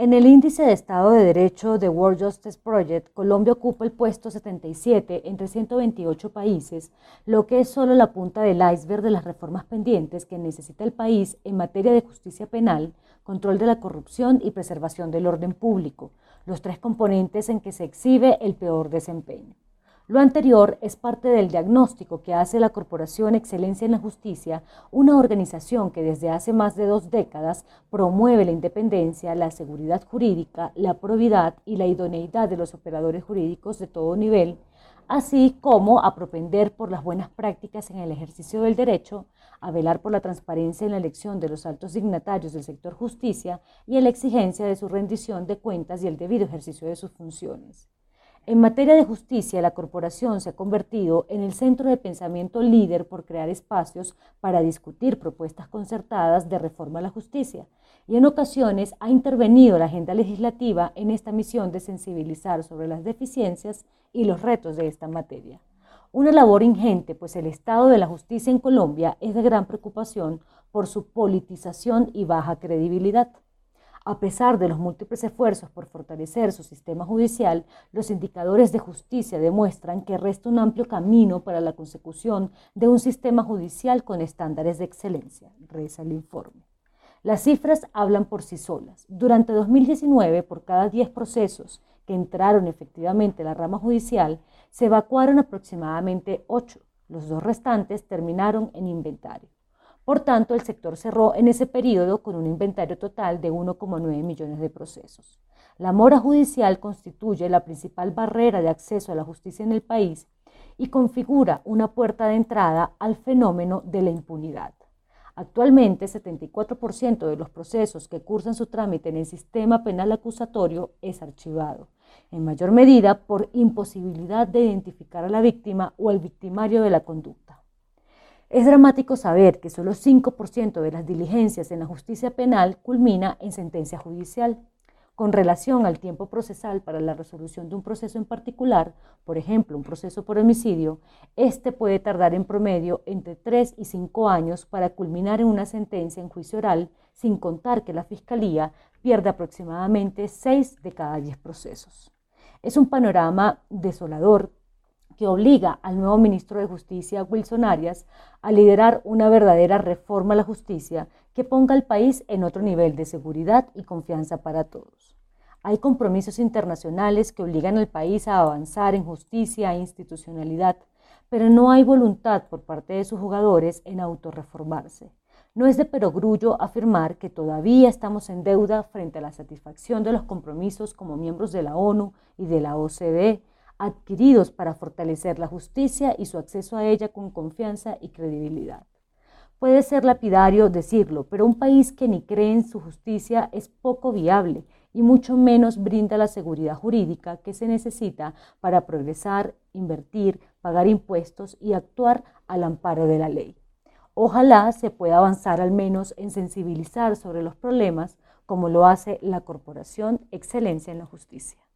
En el índice de Estado de Derecho de World Justice Project, Colombia ocupa el puesto 77 entre 128 países, lo que es solo la punta del iceberg de las reformas pendientes que necesita el país en materia de justicia penal, control de la corrupción y preservación del orden público, los tres componentes en que se exhibe el peor desempeño. Lo anterior es parte del diagnóstico que hace la Corporación Excelencia en la Justicia, una organización que desde hace más de dos décadas promueve la independencia, la seguridad jurídica, la probidad y la idoneidad de los operadores jurídicos de todo nivel, así como a propender por las buenas prácticas en el ejercicio del derecho, a velar por la transparencia en la elección de los altos dignatarios del sector justicia y a la exigencia de su rendición de cuentas y el debido ejercicio de sus funciones. En materia de justicia, la corporación se ha convertido en el centro de pensamiento líder por crear espacios para discutir propuestas concertadas de reforma a la justicia y en ocasiones ha intervenido la agenda legislativa en esta misión de sensibilizar sobre las deficiencias y los retos de esta materia. Una labor ingente, pues el estado de la justicia en Colombia es de gran preocupación por su politización y baja credibilidad. A pesar de los múltiples esfuerzos por fortalecer su sistema judicial, los indicadores de justicia demuestran que resta un amplio camino para la consecución de un sistema judicial con estándares de excelencia, reza el informe. Las cifras hablan por sí solas. Durante 2019, por cada 10 procesos que entraron efectivamente a la rama judicial, se evacuaron aproximadamente 8. Los dos restantes terminaron en inventario. Por tanto, el sector cerró en ese periodo con un inventario total de 1,9 millones de procesos. La mora judicial constituye la principal barrera de acceso a la justicia en el país y configura una puerta de entrada al fenómeno de la impunidad. Actualmente, 74% de los procesos que cursan su trámite en el sistema penal acusatorio es archivado, en mayor medida por imposibilidad de identificar a la víctima o al victimario de la conducta. Es dramático saber que solo 5% de las diligencias en la justicia penal culmina en sentencia judicial. Con relación al tiempo procesal para la resolución de un proceso en particular, por ejemplo, un proceso por homicidio, este puede tardar en promedio entre 3 y 5 años para culminar en una sentencia en juicio oral, sin contar que la Fiscalía pierde aproximadamente 6 de cada 10 procesos. Es un panorama desolador que obliga al nuevo ministro de Justicia, Wilson Arias, a liderar una verdadera reforma a la justicia que ponga al país en otro nivel de seguridad y confianza para todos. Hay compromisos internacionales que obligan al país a avanzar en justicia e institucionalidad, pero no hay voluntad por parte de sus jugadores en autorreformarse. No es de perogrullo afirmar que todavía estamos en deuda frente a la satisfacción de los compromisos como miembros de la ONU y de la OCDE, adquiridos para fortalecer la justicia y su acceso a ella con confianza y credibilidad. Puede ser lapidario decirlo, pero un país que ni cree en su justicia es poco viable y mucho menos brinda la seguridad jurídica que se necesita para progresar, invertir, pagar impuestos y actuar al amparo de la ley. Ojalá se pueda avanzar al menos en sensibilizar sobre los problemas como lo hace la Corporación Excelencia en la Justicia.